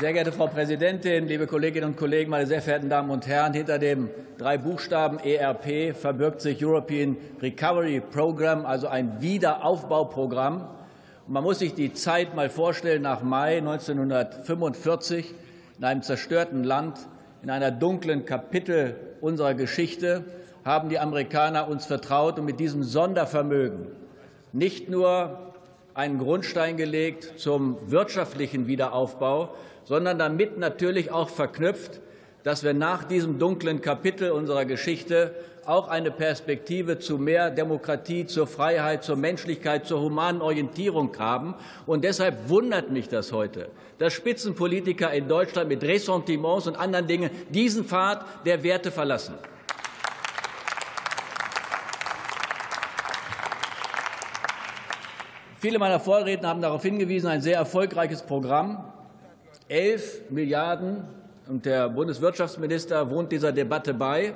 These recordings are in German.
Sehr geehrte Frau Präsidentin, liebe Kolleginnen und Kollegen, meine sehr verehrten Damen und Herren! Hinter dem drei Buchstaben ERP verbirgt sich European Recovery Program, also ein Wiederaufbauprogramm. Man muss sich die Zeit mal vorstellen nach Mai 1945 in einem zerstörten Land, in einer dunklen Kapitel unserer Geschichte haben die Amerikaner uns vertraut und mit diesem Sondervermögen nicht nur einen Grundstein gelegt zum wirtschaftlichen Wiederaufbau, sondern damit natürlich auch verknüpft, dass wir nach diesem dunklen Kapitel unserer Geschichte auch eine Perspektive zu mehr Demokratie, zur Freiheit, zur Menschlichkeit, zur humanen Orientierung haben. Und deshalb wundert mich das heute, dass Spitzenpolitiker in Deutschland mit Ressentiments und anderen Dingen diesen Pfad der Werte verlassen. Viele meiner Vorredner haben darauf hingewiesen, ein sehr erfolgreiches Programm. 11 Milliarden und der Bundeswirtschaftsminister wohnt dieser Debatte bei.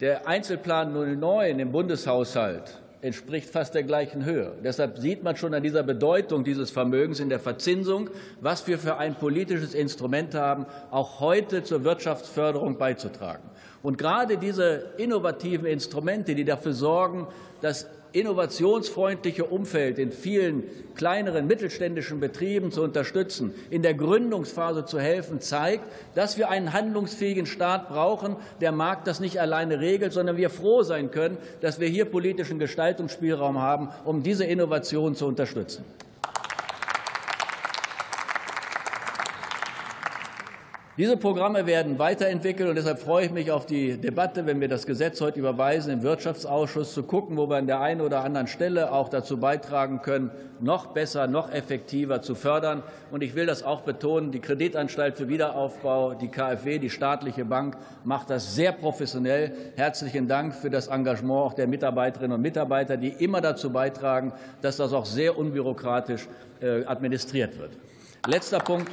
Der Einzelplan 09 im Bundeshaushalt entspricht fast der gleichen Höhe. Deshalb sieht man schon an dieser Bedeutung dieses Vermögens in der Verzinsung, was wir für ein politisches Instrument haben, auch heute zur Wirtschaftsförderung beizutragen. Und gerade diese innovativen Instrumente, die dafür sorgen, dass innovationsfreundliche Umfeld in vielen kleineren mittelständischen Betrieben zu unterstützen, in der Gründungsphase zu helfen, zeigt, dass wir einen handlungsfähigen Staat brauchen. Der Markt das nicht alleine regelt, sondern wir froh sein können, dass wir hier politischen Gestaltungsspielraum haben, um diese Innovation zu unterstützen. Diese Programme werden weiterentwickelt, und deshalb freue ich mich auf die Debatte, wenn wir das Gesetz heute überweisen, im Wirtschaftsausschuss zu gucken, wo wir an der einen oder anderen Stelle auch dazu beitragen können, noch besser, noch effektiver zu fördern. Und ich will das auch betonen, die Kreditanstalt für Wiederaufbau, die KfW, die staatliche Bank, macht das sehr professionell. Herzlichen Dank für das Engagement auch der Mitarbeiterinnen und Mitarbeiter, die immer dazu beitragen, dass das auch sehr unbürokratisch äh, administriert wird. Letzter Punkt.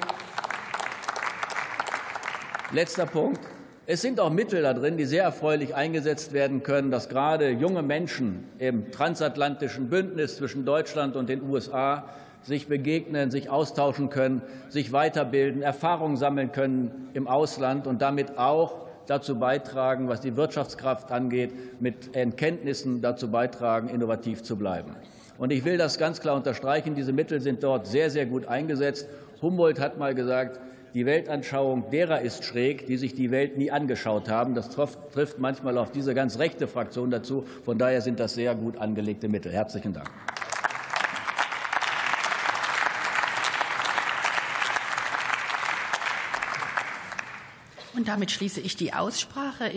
Letzter Punkt. Es sind auch Mittel da drin, die sehr erfreulich eingesetzt werden können, dass gerade junge Menschen im transatlantischen Bündnis zwischen Deutschland und den USA sich begegnen, sich austauschen können, sich weiterbilden, Erfahrungen sammeln können im Ausland und damit auch dazu beitragen, was die Wirtschaftskraft angeht, mit Erkenntnissen dazu beitragen, innovativ zu bleiben. Und ich will das ganz klar unterstreichen. Diese Mittel sind dort sehr, sehr gut eingesetzt. Humboldt hat mal gesagt, die Weltanschauung derer ist schräg, die sich die Welt nie angeschaut haben. Das trifft manchmal auf diese ganz rechte Fraktion dazu. Von daher sind das sehr gut angelegte Mittel. Herzlichen Dank. Und damit schließe ich die Aussprache.